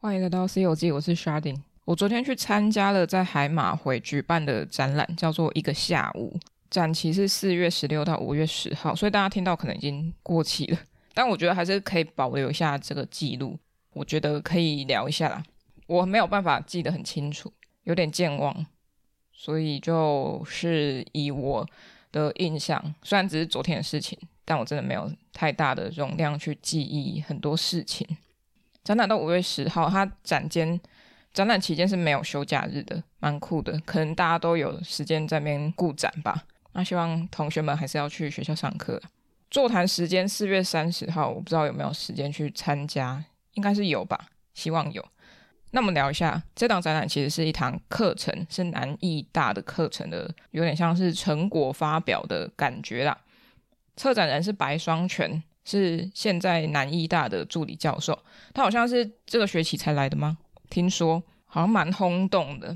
欢迎来到 C 游记，我是 Sharding。我昨天去参加了在海马回举办的展览，叫做一个下午，展期是四月十六到五月十号，所以大家听到可能已经过期了，但我觉得还是可以保留一下这个记录，我觉得可以聊一下啦。我没有办法记得很清楚，有点健忘，所以就是以我的印象，虽然只是昨天的事情，但我真的没有太大的容量去记忆很多事情。展览到五月十号，它展间展览期间是没有休假日的，蛮酷的。可能大家都有时间在那边顾展吧。那希望同学们还是要去学校上课。座谈时间四月三十号，我不知道有没有时间去参加，应该是有吧，希望有。那我们聊一下这档展览，其实是一堂课程，是南艺大的课程的，有点像是成果发表的感觉啦。策展人是白双全。是现在南艺大的助理教授，他好像是这个学期才来的吗？听说好像蛮轰动的。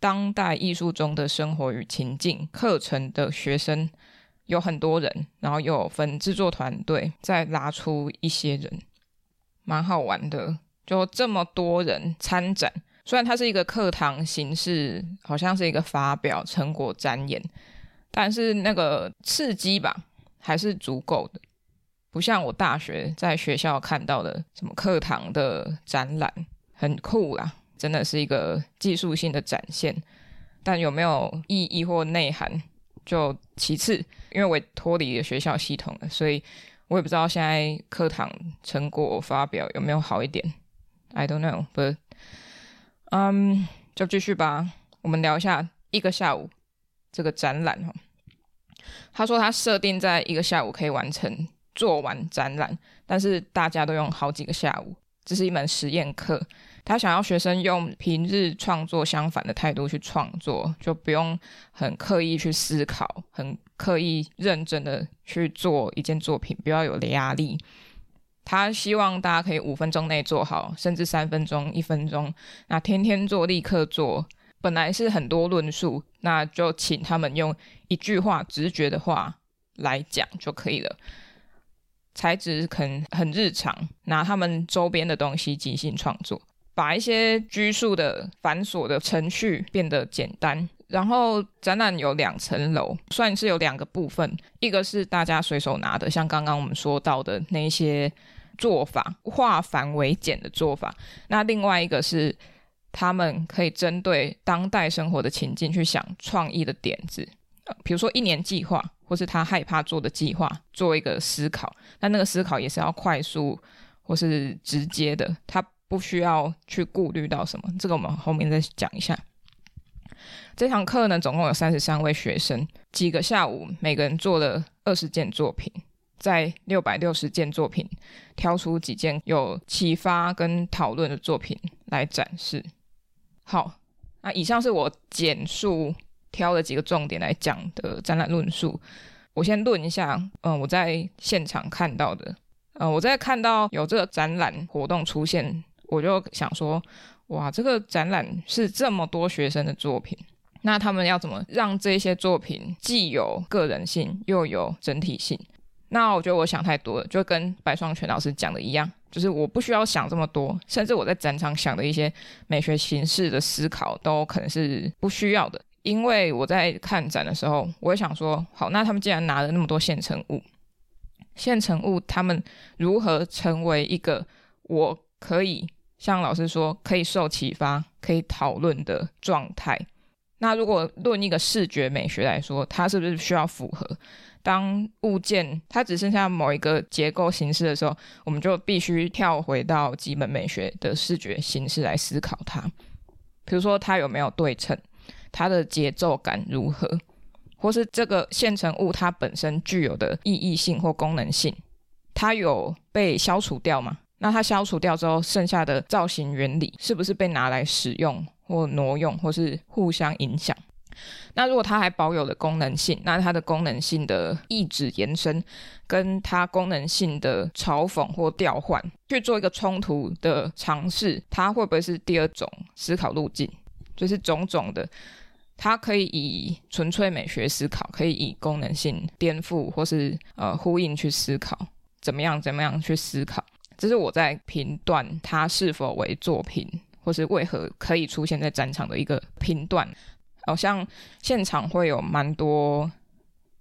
当代艺术中的生活与情境课程的学生有很多人，然后又有分制作团队，再拉出一些人，蛮好玩的。就这么多人参展，虽然它是一个课堂形式，好像是一个发表成果展演，但是那个刺激吧，还是足够的。不像我大学在学校看到的什么课堂的展览，很酷啦，真的是一个技术性的展现。但有没有意义或内涵就其次，因为我脱离了学校系统了，所以我也不知道现在课堂成果发表有没有好一点。I don't know，不，嗯，就继续吧。我们聊一下一个下午这个展览哈。他说他设定在一个下午可以完成。做完展览，但是大家都用好几个下午。这是一门实验课，他想要学生用平日创作相反的态度去创作，就不用很刻意去思考，很刻意认真的去做一件作品，不要有压力。他希望大家可以五分钟内做好，甚至三分钟、一分钟。那天天做，立刻做。本来是很多论述，那就请他们用一句话、直觉的话来讲就可以了。材质可能很日常，拿他们周边的东西即兴创作，把一些拘束的繁琐的程序变得简单。然后展览有两层楼，算是有两个部分，一个是大家随手拿的，像刚刚我们说到的那些做法，化繁为简的做法。那另外一个是他们可以针对当代生活的情境去想创意的点子。呃，比如说一年计划，或是他害怕做的计划，做一个思考。但那个思考也是要快速或是直接的，他不需要去顾虑到什么。这个我们后面再讲一下。这堂课呢，总共有三十三位学生，几个下午，每个人做了二十件作品，在六百六十件作品挑出几件有启发跟讨论的作品来展示。好，那以上是我简述。挑了几个重点来讲的展览论述，我先论一下。嗯，我在现场看到的，嗯，我在看到有这个展览活动出现，我就想说，哇，这个展览是这么多学生的作品，那他们要怎么让这些作品既有个人性又有整体性？那我觉得我想太多了，就跟白双全老师讲的一样，就是我不需要想这么多，甚至我在展场想的一些美学形式的思考，都可能是不需要的。因为我在看展的时候，我也想说，好，那他们既然拿了那么多现成物，现成物他们如何成为一个我可以像老师说可以受启发、可以讨论的状态？那如果论一个视觉美学来说，它是不是需要符合？当物件它只剩下某一个结构形式的时候，我们就必须跳回到基本美学的视觉形式来思考它。比如说，它有没有对称？它的节奏感如何，或是这个现成物它本身具有的意义性或功能性，它有被消除掉吗？那它消除掉之后，剩下的造型原理是不是被拿来使用或挪用，或是互相影响？那如果它还保有了功能性，那它的功能性的意指延伸，跟它功能性的嘲讽或调换，去做一个冲突的尝试，它会不会是第二种思考路径？就是种种的。它可以以纯粹美学思考，可以以功能性颠覆或是呃呼应去思考，怎么样怎么样去思考，这是我在评断它是否为作品，或是为何可以出现在展场的一个评断。好像现场会有蛮多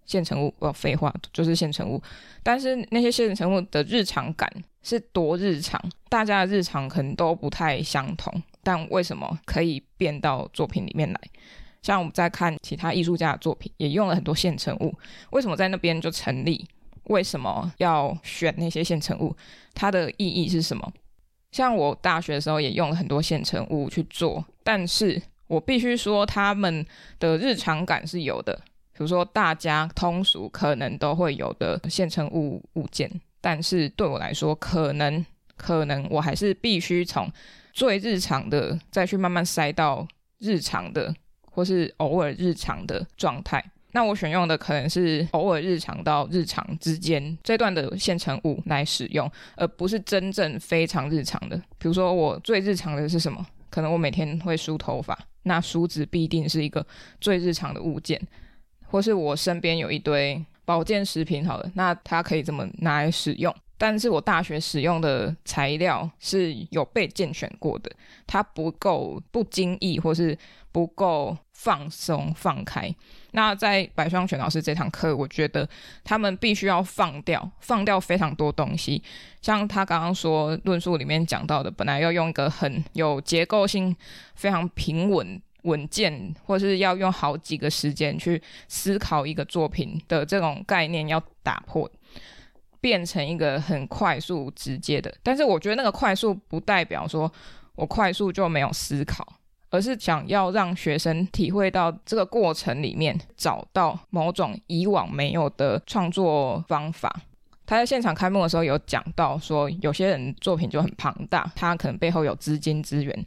现成物，哦，废话就是现成物，但是那些现成物的日常感是多日常，大家的日常可能都不太相同，但为什么可以变到作品里面来？像我们在看其他艺术家的作品，也用了很多现成物，为什么在那边就成立？为什么要选那些现成物？它的意义是什么？像我大学的时候也用了很多现成物去做，但是我必须说，他们的日常感是有的，比如说大家通俗可能都会有的现成物物件，但是对我来说，可能可能我还是必须从最日常的再去慢慢塞到日常的。或是偶尔日常的状态，那我选用的可能是偶尔日常到日常之间这段的现成物来使用，而不是真正非常日常的。比如说，我最日常的是什么？可能我每天会梳头发，那梳子必定是一个最日常的物件。或是我身边有一堆保健食品，好了，那它可以这么拿来使用。但是我大学使用的材料是有被拣选过的，它不够不经意，或是不够放松放开。那在白双全老师这堂课，我觉得他们必须要放掉，放掉非常多东西。像他刚刚说论述里面讲到的，本来要用一个很有结构性、非常平稳稳健，或是要用好几个时间去思考一个作品的这种概念，要打破。变成一个很快速直接的，但是我觉得那个快速不代表说我快速就没有思考，而是想要让学生体会到这个过程里面找到某种以往没有的创作方法。他在现场开幕的时候有讲到说，有些人作品就很庞大，他可能背后有资金资源，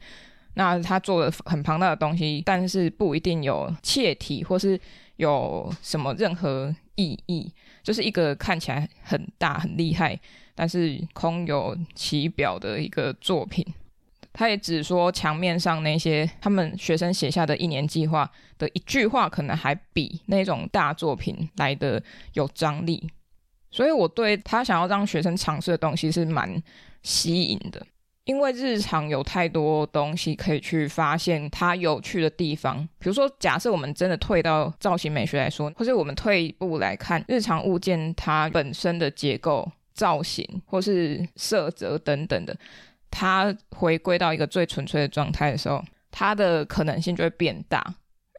那他做了很庞大的东西，但是不一定有切题或是有什么任何意义。就是一个看起来很大很厉害，但是空有其表的一个作品。他也只说墙面上那些他们学生写下的一年计划的一句话，可能还比那种大作品来的有张力。所以我对他想要让学生尝试的东西是蛮吸引的。因为日常有太多东西可以去发现它有趣的地方，比如说，假设我们真的退到造型美学来说，或是我们退一步来看日常物件它本身的结构、造型，或是色泽等等的，它回归到一个最纯粹的状态的时候，它的可能性就会变大，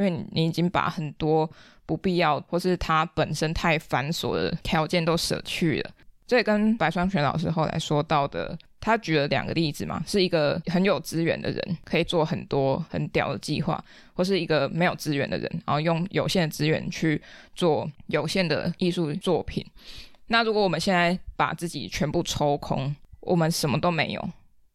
因为你已经把很多不必要或是它本身太繁琐的条件都舍去了。这也跟白双全老师后来说到的，他举了两个例子嘛，是一个很有资源的人可以做很多很屌的计划，或是一个没有资源的人，然后用有限的资源去做有限的艺术作品。那如果我们现在把自己全部抽空，我们什么都没有，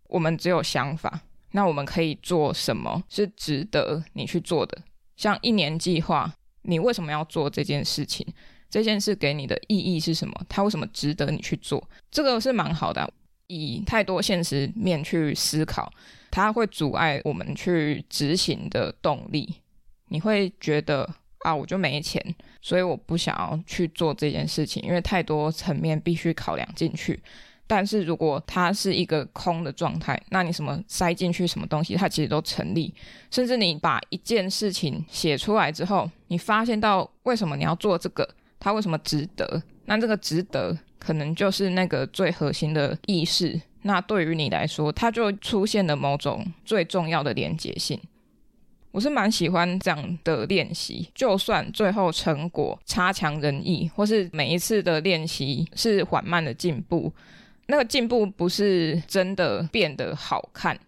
我们只有想法，那我们可以做什么是值得你去做的？像一年计划，你为什么要做这件事情？这件事给你的意义是什么？它为什么值得你去做？这个是蛮好的。以太多现实面去思考，它会阻碍我们去执行的动力。你会觉得啊，我就没钱，所以我不想要去做这件事情，因为太多层面必须考量进去。但是如果它是一个空的状态，那你什么塞进去什么东西，它其实都成立。甚至你把一件事情写出来之后，你发现到为什么你要做这个？它为什么值得？那这个值得可能就是那个最核心的意识。那对于你来说，它就出现了某种最重要的连结性。我是蛮喜欢这样的练习，就算最后成果差强人意，或是每一次的练习是缓慢的进步，那个进步不是真的变得好看。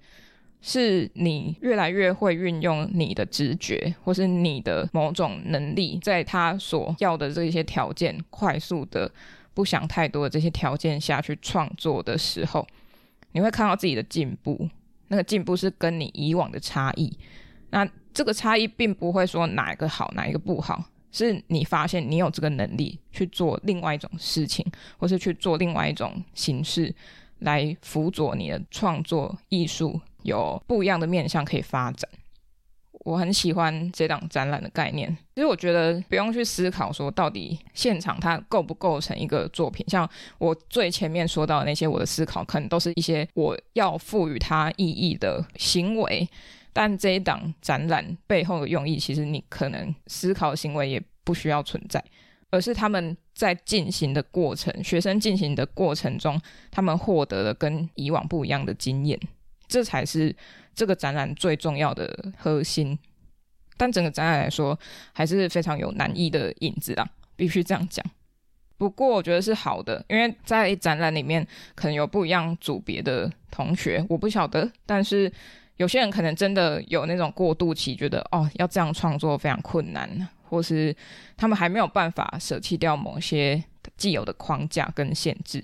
是你越来越会运用你的直觉，或是你的某种能力，在他所要的这些条件，快速的不想太多的这些条件下去创作的时候，你会看到自己的进步。那个进步是跟你以往的差异。那这个差异并不会说哪一个好，哪一个不好，是你发现你有这个能力去做另外一种事情，或是去做另外一种形式，来辅佐你的创作艺术。有不一样的面向可以发展。我很喜欢这档展览的概念。其实我觉得不用去思考说到底现场它构不构成一个作品。像我最前面说到的那些，我的思考可能都是一些我要赋予它意义的行为。但这一档展览背后的用意，其实你可能思考行为也不需要存在，而是他们在进行的过程，学生进行的过程中，他们获得了跟以往不一样的经验，这才是。这个展览最重要的核心，但整个展览来说还是非常有难易的影子啊，必须这样讲。不过我觉得是好的，因为在展览里面可能有不一样组别的同学，我不晓得，但是有些人可能真的有那种过渡期，觉得哦要这样创作非常困难，或是他们还没有办法舍弃掉某些既有的框架跟限制，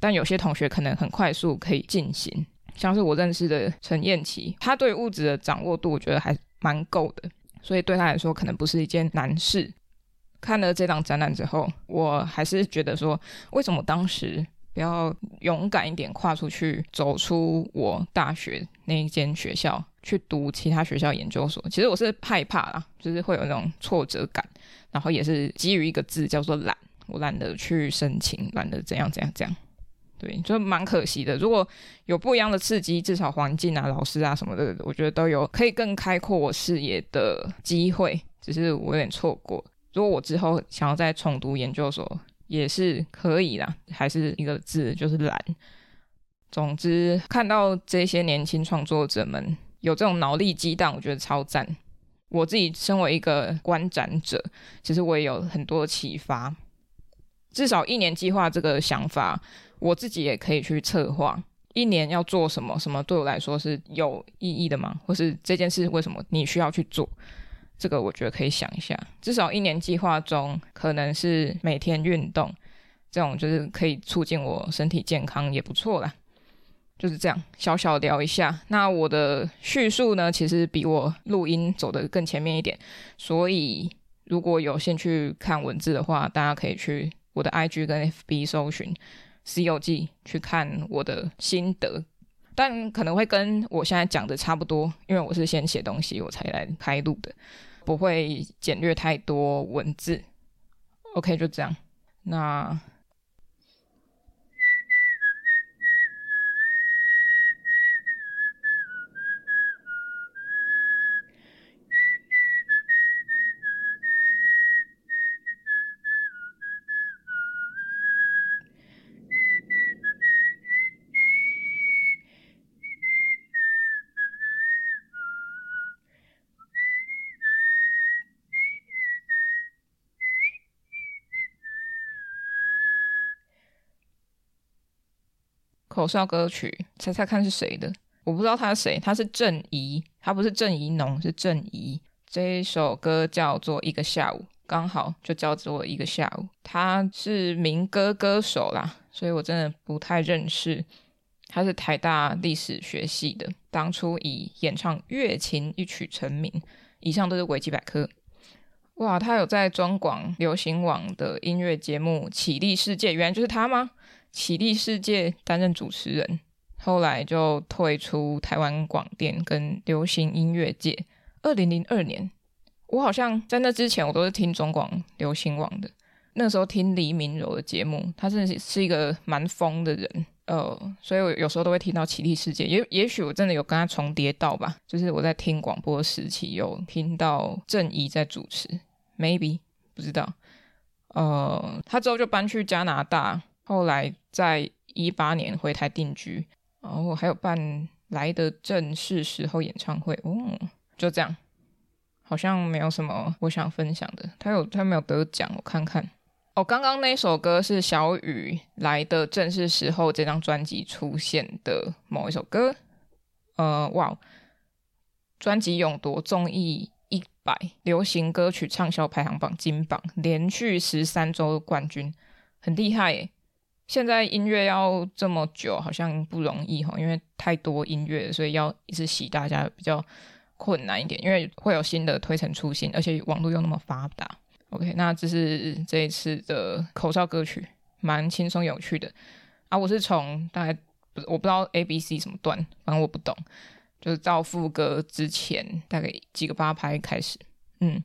但有些同学可能很快速可以进行。像是我认识的陈燕琪，他对物质的掌握度，我觉得还蛮够的，所以对他来说可能不是一件难事。看了这档展览之后，我还是觉得说，为什么当时不要勇敢一点，跨出去，走出我大学那一间学校，去读其他学校研究所？其实我是害怕啦，就是会有那种挫折感，然后也是基于一个字叫做懒，我懒得去申请，懒得怎样怎样怎样。对，就蛮可惜的。如果有不一样的刺激，至少环境啊、老师啊什么的，我觉得都有可以更开阔我视野的机会。只是我有点错过。如果我之后想要再重读研究所，也是可以啦。还是一个字，就是懒。总之，看到这些年轻创作者们有这种脑力激荡，我觉得超赞。我自己身为一个观展者，其实我也有很多启发。至少一年计划这个想法。我自己也可以去策划一年要做什么，什么对我来说是有意义的吗？或是这件事为什么你需要去做？这个我觉得可以想一下。至少一年计划中，可能是每天运动，这种就是可以促进我身体健康也不错啦。就是这样，小小聊一下。那我的叙述呢，其实比我录音走得更前面一点，所以如果有兴趣看文字的话，大家可以去我的 IG 跟 FB 搜寻。《西游记》去看我的心得，但可能会跟我现在讲的差不多，因为我是先写东西我才来开录的，不会简略太多文字。OK，就这样。那。口哨歌曲，猜猜看是谁的？我不知道他是谁，他是郑怡，他不是郑怡农，是郑怡。这一首歌叫做《一个下午》，刚好就叫做一个下午。他是民歌歌手啦，所以我真的不太认识。他是台大历史学系的，当初以演唱《月琴一曲》成名。以上都是维基百科。哇，他有在中广流行网的音乐节目《起立世界》，原来就是他吗？启立世界担任主持人，后来就退出台湾广电跟流行音乐界。二零零二年，我好像在那之前，我都是听中广流行网的。那时候听黎明柔的节目，他真的是一个蛮疯的人，呃，所以我有时候都会听到启立世界。也也许我真的有跟他重叠到吧，就是我在听广播时期有听到郑怡在主持，maybe 不知道。呃，他之后就搬去加拿大。后来在一八年回台定居，然后还有办来的正是时候演唱会哦，就这样，好像没有什么我想分享的。他有他没有得奖，我看看哦。刚刚那首歌是小雨来的正是时候这张专辑出现的某一首歌，呃，哇，专辑勇夺综艺一百流行歌曲畅销排行榜金榜，连续十三周冠军，很厉害耶。现在音乐要这么久，好像不容易哈，因为太多音乐，所以要一直洗大家比较困难一点，因为会有新的推陈出新，而且网络又那么发达。OK，那这是这一次的口哨歌曲，蛮轻松有趣的啊。我是从大概不我不知道 A B C 什么段，反正我不懂，就是到副歌之前大概几个八拍开始。嗯，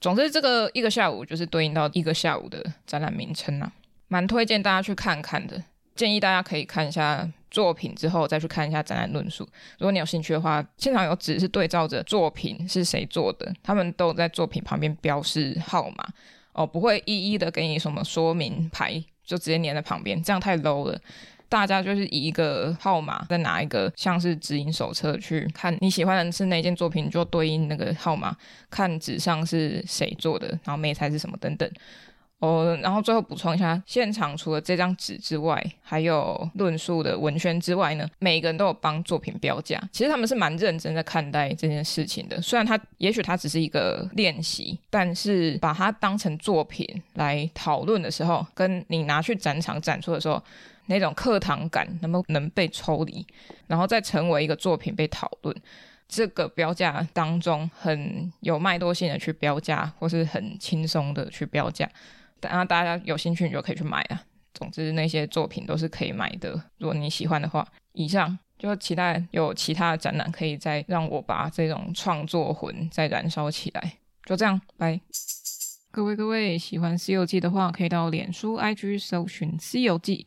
总之这个一个下午就是对应到一个下午的展览名称啊，蛮推荐大家去看看的。建议大家可以看一下作品之后再去看一下展览论述。如果你有兴趣的话，现场有纸是对照着作品是谁做的，他们都在作品旁边标示号码哦，不会一一的给你什么说明牌，就直接粘在旁边，这样太 low 了。大家就是以一个号码再拿一个像是指引手册去看你喜欢的是哪件作品，就对应那个号码，看纸上是谁做的，然后媒材是什么等等。哦，然后最后补充一下，现场除了这张纸之外，还有论述的文宣之外呢，每个人都有帮作品标价。其实他们是蛮认真在看待这件事情的。虽然他也许他只是一个练习，但是把它当成作品来讨论的时候，跟你拿去展场展出的时候，那种课堂感能不能被抽离，然后再成为一个作品被讨论。这个标价当中很有脉络性的去标价，或是很轻松的去标价。等下大家有兴趣，你就可以去买啊。总之，那些作品都是可以买的。如果你喜欢的话，以上就期待有其他的展览，可以再让我把这种创作魂再燃烧起来。就这样，拜。各位各位，喜欢《西游记》的话，可以到脸书、IG 搜寻《西游记》。